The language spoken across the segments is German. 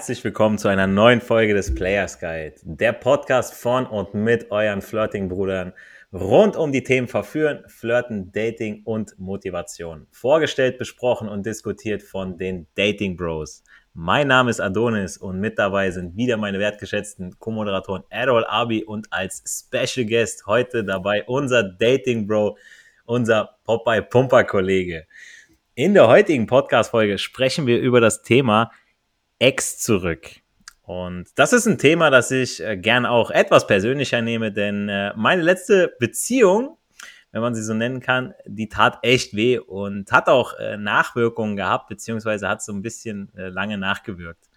herzlich willkommen zu einer neuen Folge des Players Guide, der Podcast von und mit euren Flirting-Brudern rund um die Themen Verführen, Flirten, Dating und Motivation. Vorgestellt, besprochen und diskutiert von den Dating Bros. Mein Name ist Adonis und mit dabei sind wieder meine wertgeschätzten Co-Moderatoren Errol Abi und als Special Guest heute dabei unser Dating Bro, unser Popeye Pumper Kollege. In der heutigen Podcast-Folge sprechen wir über das Thema Ex zurück. Und das ist ein Thema, das ich äh, gern auch etwas persönlicher nehme, denn äh, meine letzte Beziehung, wenn man sie so nennen kann, die tat echt weh und hat auch äh, Nachwirkungen gehabt, beziehungsweise hat so ein bisschen lange nachgewirkt.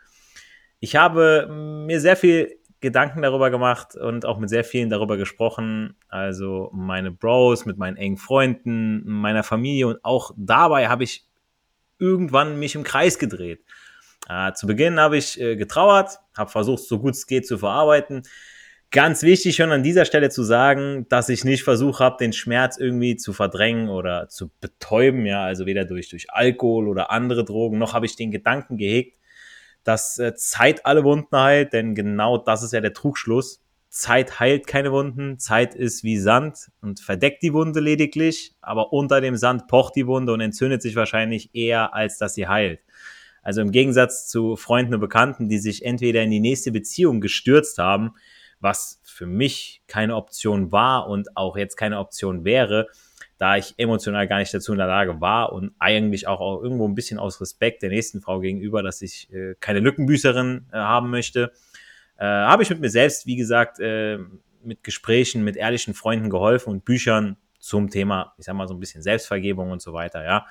Ich habe mir sehr viel Gedanken darüber gemacht und auch mit sehr vielen darüber gesprochen. Also meine Bros, mit meinen engen Freunden, meiner Familie und auch dabei habe ich irgendwann mich im Kreis gedreht. Äh, zu Beginn habe ich äh, getrauert, habe versucht, so gut es geht zu verarbeiten. Ganz wichtig schon an dieser Stelle zu sagen, dass ich nicht versucht habe, den Schmerz irgendwie zu verdrängen oder zu betäuben, ja, also weder durch, durch Alkohol oder andere Drogen, noch habe ich den Gedanken gehegt, dass äh, Zeit alle Wunden heilt, denn genau das ist ja der Trugschluss. Zeit heilt keine Wunden, Zeit ist wie Sand und verdeckt die Wunde lediglich, aber unter dem Sand pocht die Wunde und entzündet sich wahrscheinlich eher, als dass sie heilt. Also im Gegensatz zu Freunden und Bekannten, die sich entweder in die nächste Beziehung gestürzt haben, was für mich keine Option war und auch jetzt keine Option wäre, da ich emotional gar nicht dazu in der Lage war und eigentlich auch, irgendwo ein bisschen aus Respekt der nächsten Frau gegenüber, dass ich äh, keine Lückenbüßerin äh, haben möchte, äh, habe ich mit mir selbst, wie gesagt, äh, mit Gesprächen, mit ehrlichen Freunden geholfen und Büchern zum Thema, ich sag mal so ein bisschen Selbstvergebung und so weiter, ja.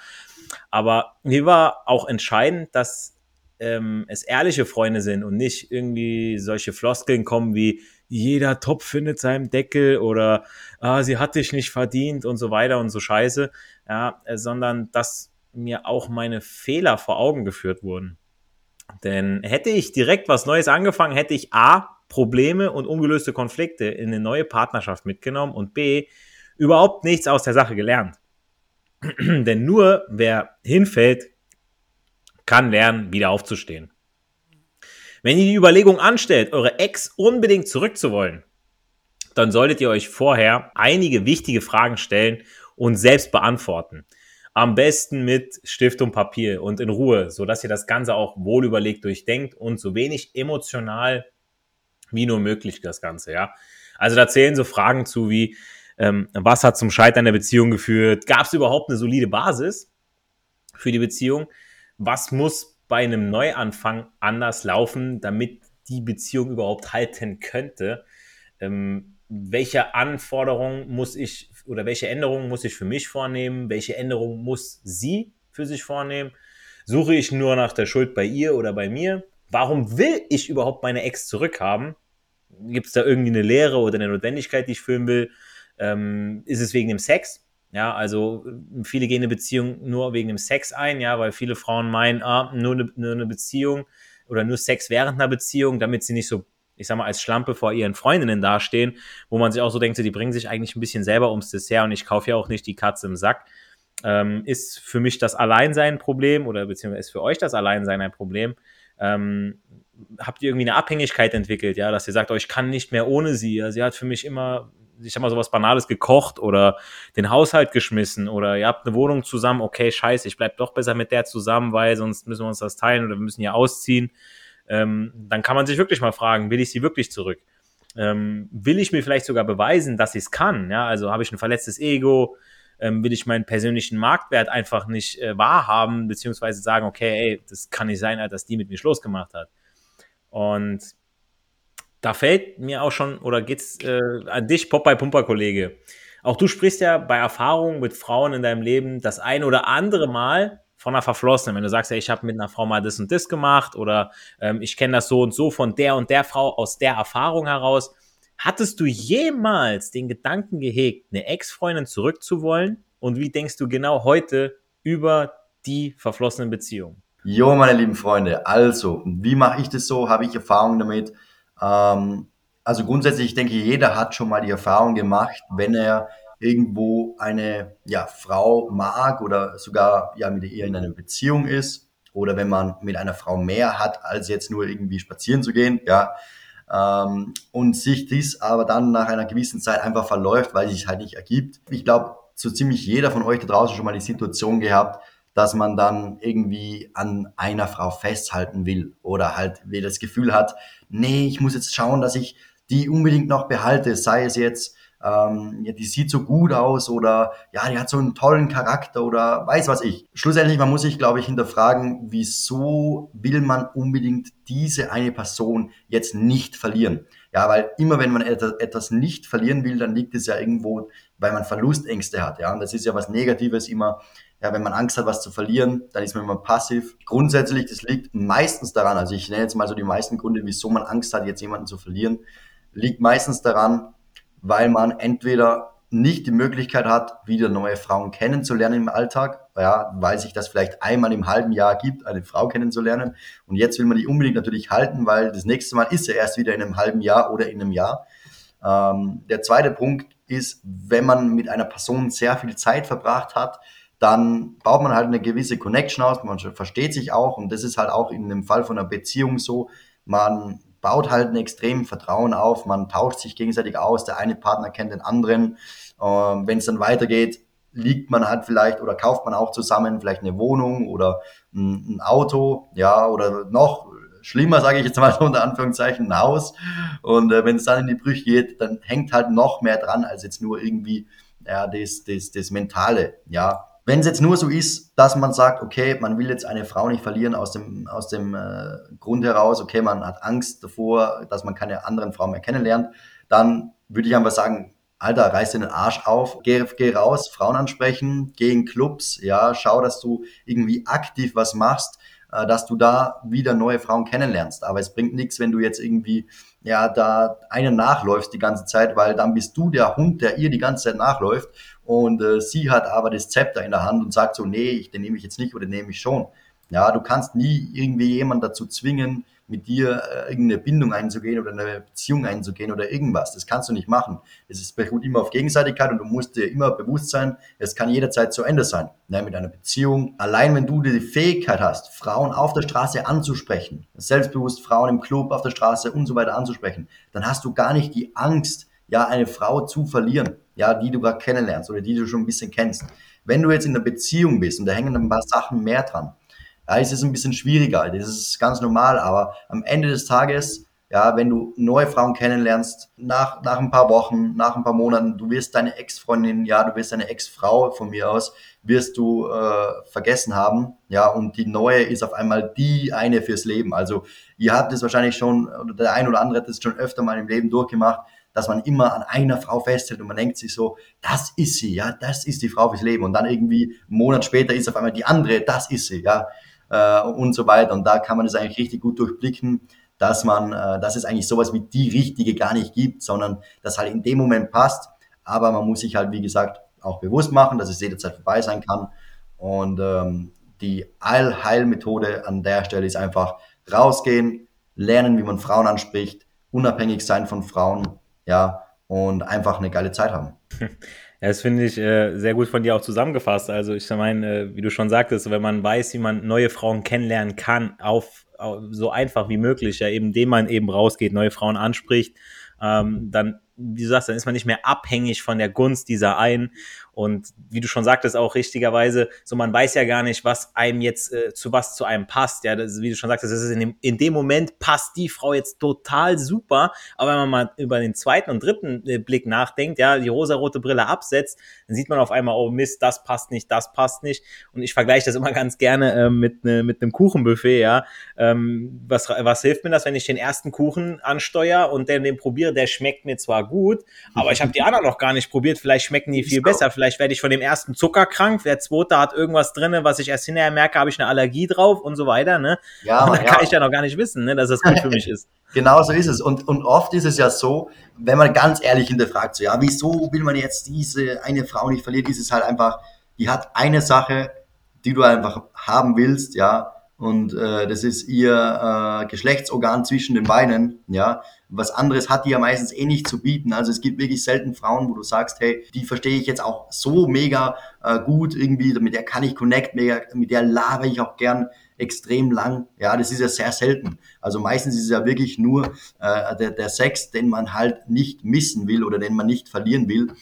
Aber mir war auch entscheidend, dass ähm, es ehrliche Freunde sind und nicht irgendwie solche Floskeln kommen wie jeder Topf findet seinen Deckel oder ah, sie hat dich nicht verdient und so weiter und so Scheiße, ja, äh, sondern dass mir auch meine Fehler vor Augen geführt wurden. Denn hätte ich direkt was Neues angefangen, hätte ich A, Probleme und ungelöste Konflikte in eine neue Partnerschaft mitgenommen und B, überhaupt nichts aus der Sache gelernt. Denn nur wer hinfällt, kann lernen, wieder aufzustehen. Wenn ihr die Überlegung anstellt, eure Ex unbedingt zurückzuwollen, dann solltet ihr euch vorher einige wichtige Fragen stellen und selbst beantworten. Am besten mit Stift und Papier und in Ruhe, sodass ihr das Ganze auch wohl überlegt durchdenkt und so wenig emotional wie nur möglich das Ganze, ja. Also da zählen so Fragen zu wie, ähm, was hat zum Scheitern der Beziehung geführt? Gab es überhaupt eine solide Basis für die Beziehung? Was muss bei einem Neuanfang anders laufen, damit die Beziehung überhaupt halten könnte? Ähm, welche Anforderungen muss ich oder welche Änderungen muss ich für mich vornehmen? Welche Änderungen muss sie für sich vornehmen? Suche ich nur nach der Schuld bei ihr oder bei mir? Warum will ich überhaupt meine Ex zurückhaben? Gibt es da irgendwie eine Lehre oder eine Notwendigkeit, die ich füllen will? Ähm, ist es wegen dem Sex? Ja, also viele gehen eine Beziehung nur wegen dem Sex ein, ja, weil viele Frauen meinen, ah, nur eine, nur eine Beziehung oder nur Sex während einer Beziehung, damit sie nicht so, ich sag mal, als Schlampe vor ihren Freundinnen dastehen, wo man sich auch so denkt, so, die bringen sich eigentlich ein bisschen selber ums Dessert und ich kaufe ja auch nicht die Katze im Sack. Ähm, ist für mich das Alleinsein ein Problem oder beziehungsweise ist für euch das Alleinsein ein Problem? Ähm, habt ihr irgendwie eine Abhängigkeit entwickelt, ja, dass ihr sagt, oh, ich kann nicht mehr ohne sie. Ja, sie hat für mich immer ich sag mal, sowas Banales gekocht oder den Haushalt geschmissen oder ihr habt eine Wohnung zusammen, okay, scheiße, ich bleib doch besser mit der zusammen, weil sonst müssen wir uns das teilen oder wir müssen hier ausziehen. Ähm, dann kann man sich wirklich mal fragen, will ich sie wirklich zurück? Ähm, will ich mir vielleicht sogar beweisen, dass ich es kann? Ja, also habe ich ein verletztes Ego? Ähm, will ich meinen persönlichen Marktwert einfach nicht äh, wahrhaben, beziehungsweise sagen, okay, ey, das kann nicht sein, dass die mit mir Schluss gemacht hat. Und da fällt mir auch schon, oder geht's äh, an dich, Popeye-Pumper-Kollege. Auch du sprichst ja bei Erfahrungen mit Frauen in deinem Leben das ein oder andere Mal von einer Verflossenen. Wenn du sagst, ja, ich habe mit einer Frau mal das und das gemacht oder ähm, ich kenne das so und so von der und der Frau aus der Erfahrung heraus. Hattest du jemals den Gedanken gehegt, eine Ex-Freundin zurückzuwollen? Und wie denkst du genau heute über die verflossenen Beziehungen? Jo, meine lieben Freunde, also, wie mache ich das so? Habe ich Erfahrung damit? Ähm, also grundsätzlich, ich denke, jeder hat schon mal die Erfahrung gemacht, wenn er irgendwo eine ja, Frau mag oder sogar ja mit ihr in einer Beziehung ist oder wenn man mit einer Frau mehr hat, als jetzt nur irgendwie spazieren zu gehen, ja, ähm, und sich dies aber dann nach einer gewissen Zeit einfach verläuft, weil sich halt nicht ergibt. Ich glaube, so ziemlich jeder von euch da draußen schon mal die Situation gehabt, dass man dann irgendwie an einer Frau festhalten will oder halt wie das Gefühl hat, nee, ich muss jetzt schauen, dass ich die unbedingt noch behalte, sei es jetzt ähm, ja, die sieht so gut aus oder ja, die hat so einen tollen Charakter oder weiß was ich. Schlussendlich, man muss sich, glaube ich, hinterfragen, wieso will man unbedingt diese eine Person jetzt nicht verlieren? Ja, weil immer wenn man etwas nicht verlieren will, dann liegt es ja irgendwo, weil man Verlustängste hat. Ja, und das ist ja was Negatives immer. Ja, wenn man Angst hat, was zu verlieren, dann ist man immer passiv. Grundsätzlich, das liegt meistens daran, also ich nenne jetzt mal so die meisten Gründe, wieso man Angst hat, jetzt jemanden zu verlieren, liegt meistens daran, weil man entweder nicht die Möglichkeit hat, wieder neue Frauen kennenzulernen im Alltag, ja, weil sich das vielleicht einmal im halben Jahr gibt, eine Frau kennenzulernen. Und jetzt will man die unbedingt natürlich halten, weil das nächste Mal ist ja erst wieder in einem halben Jahr oder in einem Jahr. Ähm, der zweite Punkt ist, wenn man mit einer Person sehr viel Zeit verbracht hat, dann baut man halt eine gewisse Connection aus, man versteht sich auch und das ist halt auch in dem Fall von einer Beziehung so, man baut halt ein extrem Vertrauen auf, man tauscht sich gegenseitig aus, der eine Partner kennt den anderen. Ähm, Wenn es dann weitergeht, liegt man halt vielleicht oder kauft man auch zusammen vielleicht eine Wohnung oder ein, ein Auto, ja, oder noch schlimmer, sage ich jetzt mal unter Anführungszeichen, ein Haus. Und äh, wenn es dann in die Brüche geht, dann hängt halt noch mehr dran, als jetzt nur irgendwie ja, das, das, das Mentale, ja. Wenn es jetzt nur so ist, dass man sagt, okay, man will jetzt eine Frau nicht verlieren aus dem, aus dem äh, Grund heraus, okay, man hat Angst davor, dass man keine anderen Frauen mehr kennenlernt, dann würde ich einfach sagen, Alter, reiß den Arsch auf, geh, geh raus, Frauen ansprechen, geh in Clubs, ja, schau, dass du irgendwie aktiv was machst, äh, dass du da wieder neue Frauen kennenlernst. Aber es bringt nichts, wenn du jetzt irgendwie ja da einen nachläufst die ganze Zeit, weil dann bist du der Hund, der ihr die ganze Zeit nachläuft und äh, sie hat aber das Zepter in der Hand und sagt so, nee, ich, den nehme ich jetzt nicht oder den nehme ich schon. Ja, du kannst nie irgendwie jemanden dazu zwingen, mit dir äh, irgendeine Bindung einzugehen oder eine Beziehung einzugehen oder irgendwas. Das kannst du nicht machen. Es beruht immer auf Gegenseitigkeit und du musst dir immer bewusst sein, es kann jederzeit zu Ende sein. Ne, mit einer Beziehung. Allein wenn du die Fähigkeit hast, Frauen auf der Straße anzusprechen, selbstbewusst Frauen im Club, auf der Straße und so weiter anzusprechen, dann hast du gar nicht die Angst, ja, eine Frau zu verlieren ja, die du gerade kennenlernst oder die du schon ein bisschen kennst. Wenn du jetzt in einer Beziehung bist und da hängen ein paar Sachen mehr dran, ja, ist es ein bisschen schwieriger. Das ist ganz normal, aber am Ende des Tages, ja, wenn du neue Frauen kennenlernst, nach, nach ein paar Wochen, nach ein paar Monaten, du wirst deine Ex-Freundin, ja, du wirst deine Ex-Frau von mir aus, wirst du äh, vergessen haben, ja, und die neue ist auf einmal die eine fürs Leben. Also ihr habt es wahrscheinlich schon, oder der ein oder andere hat es schon öfter mal im Leben durchgemacht, dass man immer an einer Frau festhält und man denkt sich so, das ist sie, ja, das ist die Frau fürs Leben. Und dann irgendwie einen Monat später ist auf einmal die andere, das ist sie, ja, äh, und so weiter. Und da kann man das eigentlich richtig gut durchblicken, dass man, äh, dass es eigentlich sowas wie die richtige gar nicht gibt, sondern dass halt in dem Moment passt. Aber man muss sich halt, wie gesagt, auch bewusst machen, dass es jederzeit vorbei sein kann. Und ähm, die Allheilmethode an der Stelle ist einfach rausgehen, lernen, wie man Frauen anspricht, unabhängig sein von Frauen ja, und einfach eine geile Zeit haben. Ja, das finde ich äh, sehr gut von dir auch zusammengefasst. Also ich meine, äh, wie du schon sagtest, wenn man weiß, wie man neue Frauen kennenlernen kann, auf, auf so einfach wie möglich, ja, eben indem man eben rausgeht, neue Frauen anspricht, ähm, dann wie du sagst, dann ist man nicht mehr abhängig von der Gunst dieser einen. Und wie du schon sagtest, auch richtigerweise, so man weiß ja gar nicht, was einem jetzt äh, zu was zu einem passt. Ja, das, wie du schon sagtest, das ist in dem, in dem Moment passt die Frau jetzt total super. Aber wenn man mal über den zweiten und dritten äh, Blick nachdenkt, ja, die rosarote Brille absetzt, dann sieht man auf einmal, oh Mist, das passt nicht, das passt nicht. Und ich vergleiche das immer ganz gerne äh, mit, ne, mit einem Kuchenbuffet, ja. Ähm, was, was hilft mir das, wenn ich den ersten Kuchen ansteuere und den, den probiere, der schmeckt mir zwar gut, aber ich habe die anderen noch gar nicht probiert. Vielleicht schmecken die viel besser. Vielleicht werde ich von dem ersten Zucker krank. Der zweite hat irgendwas drin, was ich erst hinterher merke, habe ich eine Allergie drauf und so weiter. Ne? Ja, und dann ja. kann ich ja noch gar nicht wissen, ne, dass das gut für mich ist. Genau so ist es. Und, und oft ist es ja so, wenn man ganz ehrlich hinterfragt, so, ja, wieso will man jetzt diese eine Frau nicht verlieren? Ist es halt einfach, die hat eine Sache, die du einfach haben willst, ja, und äh, das ist ihr äh, Geschlechtsorgan zwischen den Beinen, ja. Was anderes hat die ja meistens eh nicht zu bieten. Also es gibt wirklich selten Frauen, wo du sagst, hey, die verstehe ich jetzt auch so mega äh, gut irgendwie, mit der kann ich connect, mega, mit der laber ich auch gern extrem lang. Ja, das ist ja sehr selten. Also meistens ist es ja wirklich nur äh, der, der Sex, den man halt nicht missen will oder den man nicht verlieren will.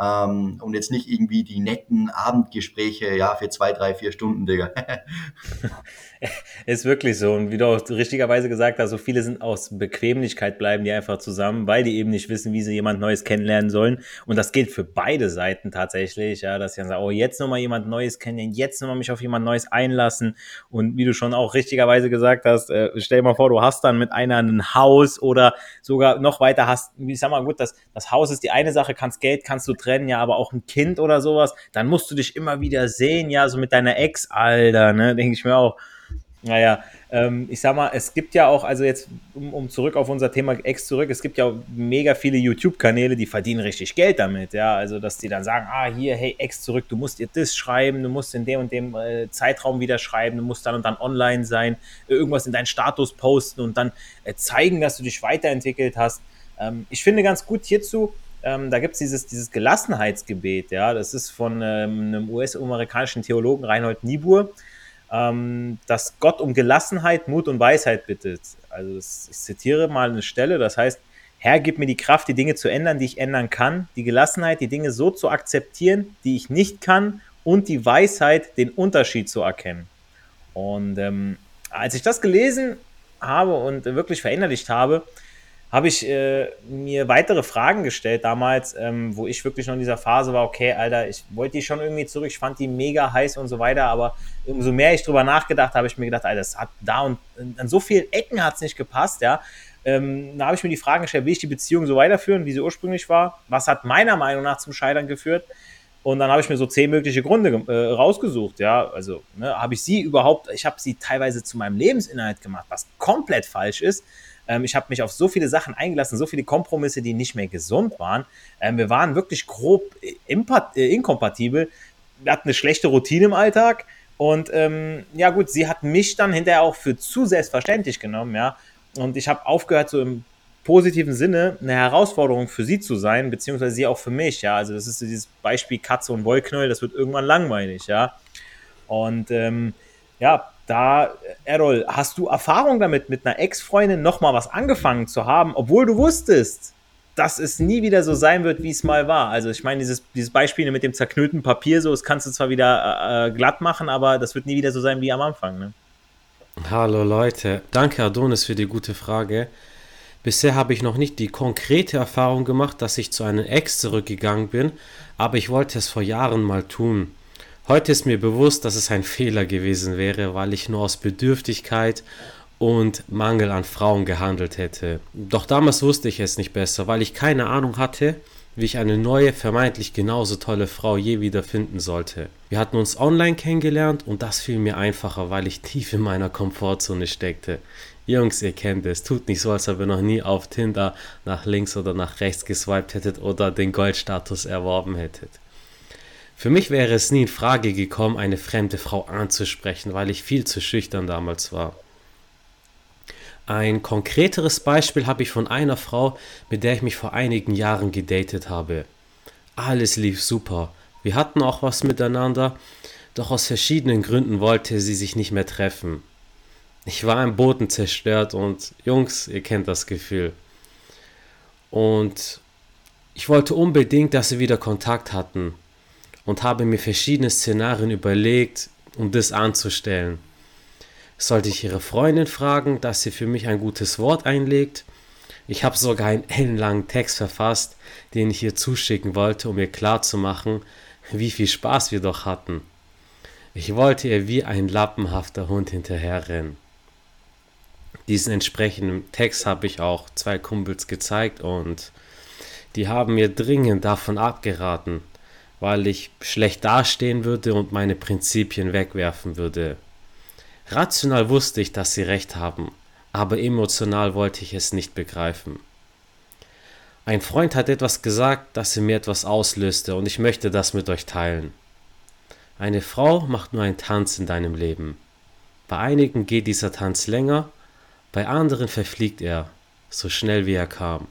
Ähm, und jetzt nicht irgendwie die netten Abendgespräche, ja, für zwei, drei, vier Stunden, Digga. ist wirklich so. Und wie du auch richtigerweise gesagt hast, so viele sind aus Bequemlichkeit bleiben die einfach zusammen, weil die eben nicht wissen, wie sie jemand Neues kennenlernen sollen. Und das gilt für beide Seiten tatsächlich, ja, dass sie dann sagen, oh, jetzt nochmal jemand Neues kennenlernen, jetzt nochmal mich auf jemand Neues einlassen. Und wie du schon auch richtigerweise gesagt hast, äh, stell dir mal vor, du hast dann mit einer ein Haus oder sogar noch weiter hast, ich sag mal, gut, das, das Haus ist die eine Sache, kannst Geld, kannst du trennen, ja, aber auch ein Kind oder sowas, dann musst du dich immer wieder sehen, ja, so mit deiner Ex, Alter, ne, denke ich mir auch. Naja, ähm, ich sag mal, es gibt ja auch, also jetzt, um, um, zurück auf unser Thema Ex zurück, es gibt ja mega viele YouTube-Kanäle, die verdienen richtig Geld damit, ja, also dass die dann sagen, ah, hier, hey, Ex zurück, du musst dir das schreiben, du musst in dem und dem äh, Zeitraum wieder schreiben, du musst dann und dann online sein, irgendwas in deinen Status posten und dann äh, zeigen, dass du dich weiterentwickelt hast. Ähm, ich finde ganz gut hierzu, ähm, da gibt es dieses, dieses Gelassenheitsgebet, ja, das ist von ähm, einem US-amerikanischen Theologen Reinhold Niebuhr, ähm, dass Gott um Gelassenheit, Mut und Weisheit bittet. Also das, ich zitiere mal eine Stelle, das heißt, Herr, gib mir die Kraft, die Dinge zu ändern, die ich ändern kann, die Gelassenheit, die Dinge so zu akzeptieren, die ich nicht kann. Und die Weisheit, den Unterschied zu erkennen. Und ähm, als ich das gelesen habe und wirklich verinnerlicht habe, habe ich äh, mir weitere Fragen gestellt damals, ähm, wo ich wirklich noch in dieser Phase war, okay, Alter, ich wollte die schon irgendwie zurück, ich fand die mega heiß und so weiter, aber umso mehr ich drüber nachgedacht habe, ich mir gedacht, Alter, das hat da und an so vielen Ecken hat es nicht gepasst, ja. Ähm, da habe ich mir die Fragen gestellt, will ich die Beziehung so weiterführen, wie sie ursprünglich war? Was hat meiner Meinung nach zum Scheitern geführt? Und dann habe ich mir so zehn mögliche Gründe äh, rausgesucht, ja. Also ne, habe ich sie überhaupt, ich habe sie teilweise zu meinem Lebensinhalt gemacht, was komplett falsch ist. Ähm, ich habe mich auf so viele Sachen eingelassen, so viele Kompromisse, die nicht mehr gesund waren. Ähm, wir waren wirklich grob äh, inkompatibel. Wir hatten eine schlechte Routine im Alltag. Und ähm, ja gut, sie hat mich dann hinterher auch für zu selbstverständlich genommen, ja. Und ich habe aufgehört, so im positiven Sinne eine Herausforderung für sie zu sein, beziehungsweise sie auch für mich, ja. Also das ist dieses Beispiel Katze und Wollknäuel, das wird irgendwann langweilig, ja. Und ähm, ja, da, Errol, hast du Erfahrung damit, mit einer Ex-Freundin nochmal was angefangen zu haben, obwohl du wusstest, dass es nie wieder so sein wird, wie es mal war. Also ich meine, dieses, dieses Beispiel mit dem zerknüllten Papier, so, das kannst du zwar wieder äh, glatt machen, aber das wird nie wieder so sein wie am Anfang. Ne? Hallo Leute, danke Adonis für die gute Frage. Bisher habe ich noch nicht die konkrete Erfahrung gemacht, dass ich zu einem Ex zurückgegangen bin, aber ich wollte es vor Jahren mal tun. Heute ist mir bewusst, dass es ein Fehler gewesen wäre, weil ich nur aus Bedürftigkeit und Mangel an Frauen gehandelt hätte. Doch damals wusste ich es nicht besser, weil ich keine Ahnung hatte, wie ich eine neue, vermeintlich genauso tolle Frau je wieder finden sollte. Wir hatten uns online kennengelernt und das fiel mir einfacher, weil ich tief in meiner Komfortzone steckte. Jungs, ihr kennt es, tut nicht so, als ob ihr noch nie auf Tinder nach links oder nach rechts geswiped hättet oder den Goldstatus erworben hättet. Für mich wäre es nie in Frage gekommen, eine fremde Frau anzusprechen, weil ich viel zu schüchtern damals war. Ein konkreteres Beispiel habe ich von einer Frau, mit der ich mich vor einigen Jahren gedatet habe. Alles lief super. Wir hatten auch was miteinander, doch aus verschiedenen Gründen wollte sie sich nicht mehr treffen. Ich war im Boden zerstört und Jungs, ihr kennt das Gefühl. Und ich wollte unbedingt, dass sie wieder Kontakt hatten und habe mir verschiedene Szenarien überlegt, um das anzustellen. Sollte ich ihre Freundin fragen, dass sie für mich ein gutes Wort einlegt? Ich habe sogar einen ellenlangen Text verfasst, den ich ihr zuschicken wollte, um ihr klarzumachen, wie viel Spaß wir doch hatten. Ich wollte ihr wie ein lappenhafter Hund hinterherrennen. Diesen entsprechenden Text habe ich auch zwei Kumpels gezeigt und die haben mir dringend davon abgeraten, weil ich schlecht dastehen würde und meine Prinzipien wegwerfen würde. Rational wusste ich, dass sie recht haben, aber emotional wollte ich es nicht begreifen. Ein Freund hat etwas gesagt, das in mir etwas auslöste und ich möchte das mit euch teilen. Eine Frau macht nur einen Tanz in deinem Leben. Bei einigen geht dieser Tanz länger, bei anderen verfliegt er, so schnell wie er kam.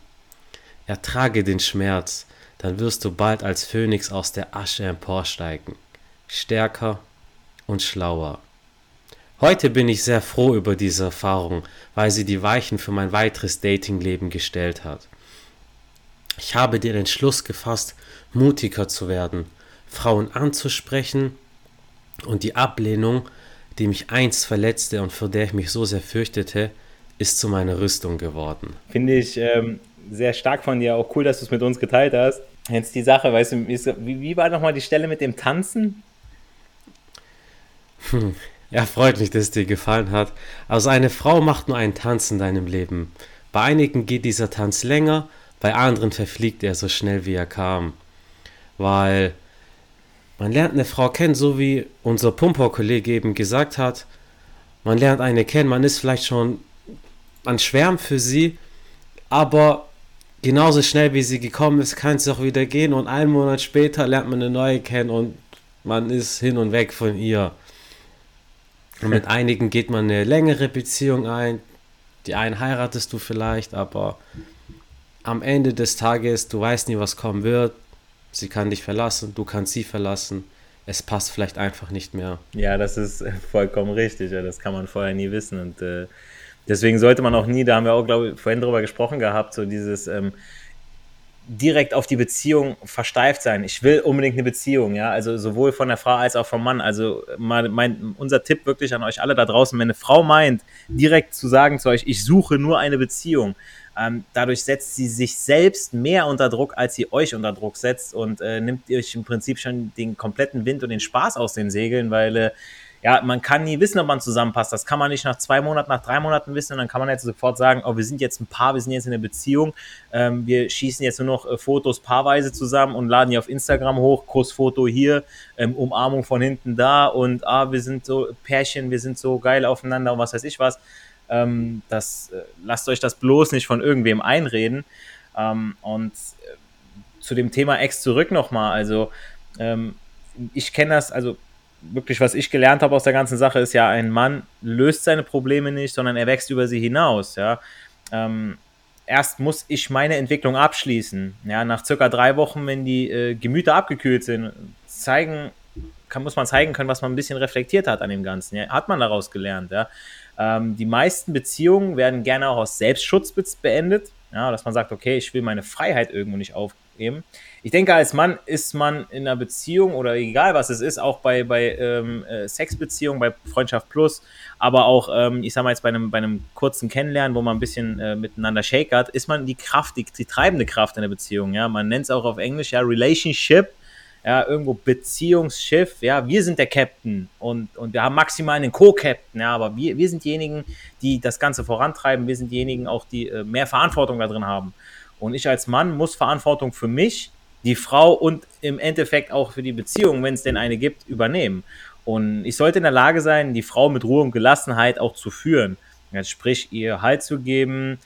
Ertrage den Schmerz, dann wirst du bald als Phönix aus der Asche emporsteigen, stärker und schlauer. Heute bin ich sehr froh über diese Erfahrung, weil sie die Weichen für mein weiteres Datingleben gestellt hat. Ich habe den Entschluss gefasst, mutiger zu werden, Frauen anzusprechen und die Ablehnung, die mich einst verletzte und vor der ich mich so sehr fürchtete, ist zu meiner Rüstung geworden. Finde ich ähm, sehr stark von dir, auch cool, dass du es mit uns geteilt hast. Jetzt die Sache, weißt du, wie, wie war nochmal die Stelle mit dem Tanzen? Hm. Ja, freut mich, dass es dir gefallen hat. Also eine Frau macht nur einen Tanz in deinem Leben. Bei einigen geht dieser Tanz länger, bei anderen verfliegt er so schnell wie er kam. Weil man lernt eine Frau kennen, so wie unser Pumper-Kollege eben gesagt hat. Man lernt eine kennen, man ist vielleicht schon, man schwärmt für sie, aber genauso schnell wie sie gekommen ist, kann sie auch wieder gehen und einen Monat später lernt man eine neue kennen und man ist hin und weg von ihr. Und mit einigen geht man eine längere Beziehung ein. Die einen heiratest du vielleicht, aber am Ende des Tages, du weißt nie, was kommen wird. Sie kann dich verlassen, du kannst sie verlassen. Es passt vielleicht einfach nicht mehr. Ja, das ist vollkommen richtig. Ja, das kann man vorher nie wissen. Und äh, deswegen sollte man auch nie, da haben wir auch, glaube ich, vorhin drüber gesprochen gehabt, so dieses, ähm, direkt auf die Beziehung versteift sein. Ich will unbedingt eine Beziehung, ja, also sowohl von der Frau als auch vom Mann. Also mein, mein, unser Tipp wirklich an euch alle da draußen, wenn eine Frau meint, direkt zu sagen zu euch, ich suche nur eine Beziehung, ähm, dadurch setzt sie sich selbst mehr unter Druck, als sie euch unter Druck setzt und äh, nimmt euch im Prinzip schon den kompletten Wind und den Spaß aus den Segeln, weil äh, ja, man kann nie wissen, ob man zusammenpasst. Das kann man nicht nach zwei Monaten, nach drei Monaten wissen und dann kann man jetzt sofort sagen, oh, wir sind jetzt ein Paar, wir sind jetzt in einer Beziehung, ähm, wir schießen jetzt nur noch äh, Fotos paarweise zusammen und laden die auf Instagram hoch, Kussfoto hier, ähm, Umarmung von hinten da und ah, wir sind so Pärchen, wir sind so geil aufeinander und was weiß ich was. Ähm, das, äh, lasst euch das bloß nicht von irgendwem einreden. Ähm, und äh, zu dem Thema Ex zurück nochmal, also ähm, ich kenne das, also wirklich, was ich gelernt habe aus der ganzen Sache, ist ja, ein Mann löst seine Probleme nicht, sondern er wächst über sie hinaus. Ja. Ähm, erst muss ich meine Entwicklung abschließen. Ja, nach circa drei Wochen, wenn die äh, Gemüter abgekühlt sind, zeigen, kann, muss man zeigen können, was man ein bisschen reflektiert hat an dem Ganzen. Ja. Hat man daraus gelernt. Ja. Ähm, die meisten Beziehungen werden gerne auch aus Selbstschutz beendet. Ja, dass man sagt, okay, ich will meine Freiheit irgendwo nicht aufgeben ich denke, als Mann ist man in einer Beziehung oder egal was es ist, auch bei, bei ähm, äh, Sexbeziehungen, bei Freundschaft Plus, aber auch, ähm, ich sag mal jetzt bei einem, bei einem kurzen Kennenlernen, wo man ein bisschen äh, miteinander shakert, ist man die Kraft, die, die treibende Kraft in der Beziehung. Ja? Man nennt es auch auf Englisch ja Relationship ja, irgendwo Beziehungsschiff, ja, wir sind der Captain und, und wir haben maximal einen Co-Captain, ja, aber wir, wir sind diejenigen, die das Ganze vorantreiben, wir sind diejenigen auch, die äh, mehr Verantwortung da drin haben. Und ich als Mann muss Verantwortung für mich die Frau und im Endeffekt auch für die Beziehung, wenn es denn eine gibt, übernehmen. Und ich sollte in der Lage sein, die Frau mit Ruhe und Gelassenheit auch zu führen. Sprich, ihr Halt zu geben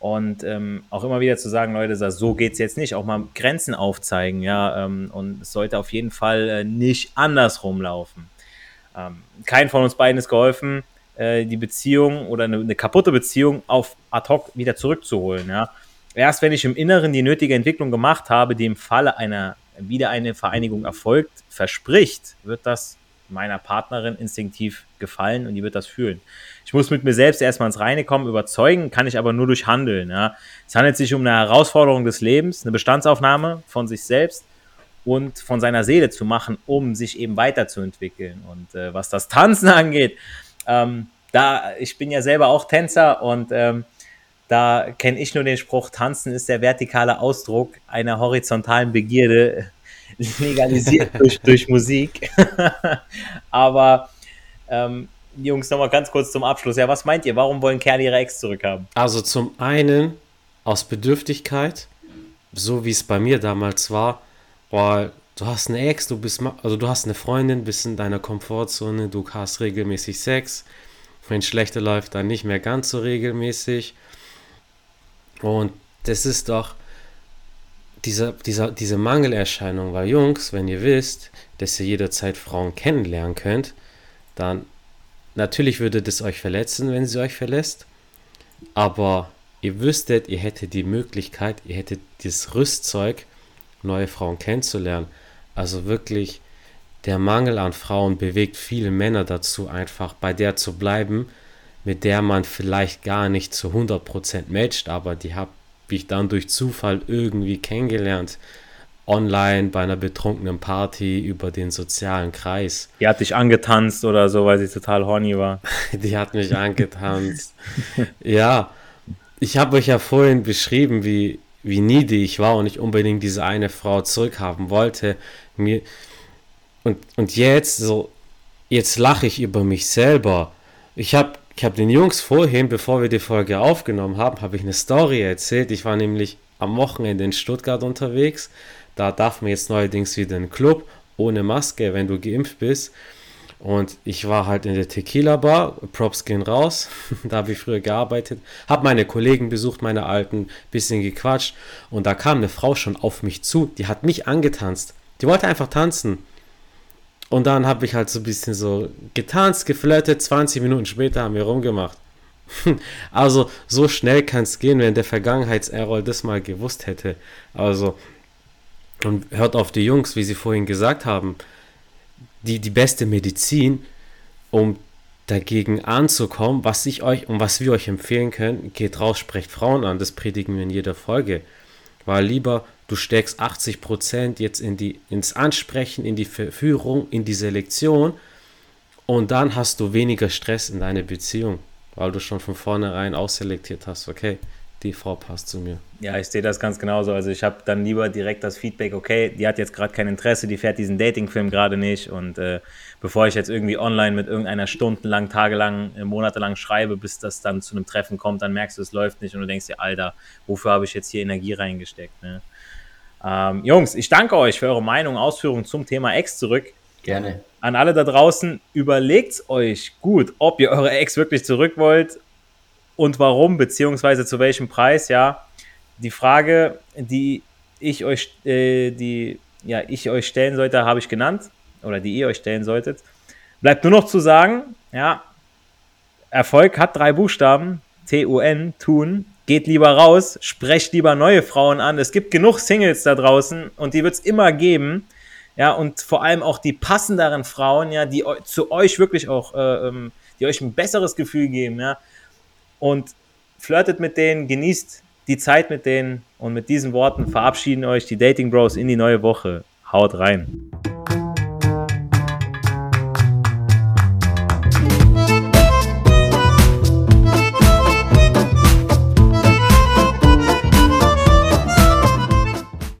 und ähm, auch immer wieder zu sagen, Leute, so geht es jetzt nicht. Auch mal Grenzen aufzeigen, ja. Ähm, und es sollte auf jeden Fall äh, nicht andersrum laufen. Ähm, kein von uns beiden ist geholfen, äh, die Beziehung oder eine, eine kaputte Beziehung auf ad hoc wieder zurückzuholen, ja. Erst wenn ich im Inneren die nötige Entwicklung gemacht habe, die im Falle einer wieder eine Vereinigung erfolgt, verspricht, wird das meiner Partnerin instinktiv gefallen und die wird das fühlen. Ich muss mit mir selbst erstmal ins Reine kommen, überzeugen kann ich aber nur durch Handeln. Ja. Es handelt sich um eine Herausforderung des Lebens, eine Bestandsaufnahme von sich selbst und von seiner Seele zu machen, um sich eben weiterzuentwickeln. Und äh, was das Tanzen angeht, ähm, da ich bin ja selber auch Tänzer und ähm, da kenne ich nur den Spruch, tanzen ist der vertikale Ausdruck einer horizontalen Begierde, legalisiert durch, durch Musik. Aber ähm, Jungs, nochmal ganz kurz zum Abschluss. Ja, was meint ihr? Warum wollen Kerle ihre Ex zurückhaben? Also zum einen aus Bedürftigkeit, so wie es bei mir damals war, weil du hast eine Ex, du bist, also du hast eine Freundin, bist in deiner Komfortzone, du hast regelmäßig Sex. Wenn schlechter läuft, dann nicht mehr ganz so regelmäßig. Und das ist doch diese, dieser, diese Mangelerscheinung, weil Jungs, wenn ihr wisst, dass ihr jederzeit Frauen kennenlernen könnt, dann natürlich würde das euch verletzen, wenn sie euch verlässt, aber ihr wüsstet, ihr hättet die Möglichkeit, ihr hättet das Rüstzeug, neue Frauen kennenzulernen. Also wirklich, der Mangel an Frauen bewegt viele Männer dazu, einfach bei der zu bleiben, mit der man vielleicht gar nicht zu 100% matcht, aber die habe ich dann durch Zufall irgendwie kennengelernt online bei einer betrunkenen Party über den sozialen Kreis. Die hat dich angetanzt oder so, weil sie total horny war. Die hat mich angetanzt. ja, ich habe euch ja vorhin beschrieben, wie, wie needy ich war und ich unbedingt diese eine Frau zurückhaben wollte. Mir, und, und jetzt, so, jetzt lache ich über mich selber. Ich habe ich hab den Jungs vorhin, bevor wir die Folge aufgenommen haben, habe ich eine Story erzählt. Ich war nämlich am Wochenende in Stuttgart unterwegs da darf man jetzt neuerdings wieder in den Club ohne Maske, wenn du geimpft bist. Und ich war halt in der Tequila Bar, Props gehen raus, da habe ich früher gearbeitet, habe meine Kollegen besucht, meine Alten, bisschen gequatscht und da kam eine Frau schon auf mich zu, die hat mich angetanzt. Die wollte einfach tanzen. Und dann habe ich halt so ein bisschen so getanzt, geflirtet, 20 Minuten später haben wir rumgemacht. Also so schnell kann es gehen, wenn der Vergangenheitserror das mal gewusst hätte. Also und hört auf die Jungs, wie sie vorhin gesagt haben, die, die beste Medizin, um dagegen anzukommen, was ich euch und was wir euch empfehlen können, geht raus, sprecht Frauen an, das predigen wir in jeder Folge. Weil lieber du steckst 80% jetzt in die, ins Ansprechen, in die Verführung, in die Selektion und dann hast du weniger Stress in deiner Beziehung, weil du schon von vornherein ausselektiert hast, okay, die Frau passt zu mir. Ja, ich sehe das ganz genauso. Also ich habe dann lieber direkt das Feedback, okay, die hat jetzt gerade kein Interesse, die fährt diesen Datingfilm gerade nicht. Und äh, bevor ich jetzt irgendwie online mit irgendeiner stundenlang, tagelang, äh, monatelang schreibe, bis das dann zu einem Treffen kommt, dann merkst du, es läuft nicht und du denkst dir, Alter, wofür habe ich jetzt hier Energie reingesteckt? Ne? Ähm, Jungs, ich danke euch für eure Meinung, Ausführungen zum Thema Ex zurück. Gerne. An alle da draußen, überlegt euch gut, ob ihr eure Ex wirklich zurück wollt und warum, beziehungsweise zu welchem Preis, ja. Die Frage, die ich euch, äh, die ja, ich euch stellen sollte, habe ich genannt, oder die ihr euch stellen solltet. Bleibt nur noch zu sagen, ja, Erfolg hat drei Buchstaben, T-U-N, tun. Geht lieber raus, sprecht lieber neue Frauen an. Es gibt genug Singles da draußen und die wird es immer geben. Ja, und vor allem auch die passenderen Frauen, ja, die zu euch wirklich auch, äh, ähm, die euch ein besseres Gefühl geben, ja und flirtet mit denen, genießt die Zeit mit denen und mit diesen Worten verabschieden euch die Dating Bros in die neue Woche. Haut rein.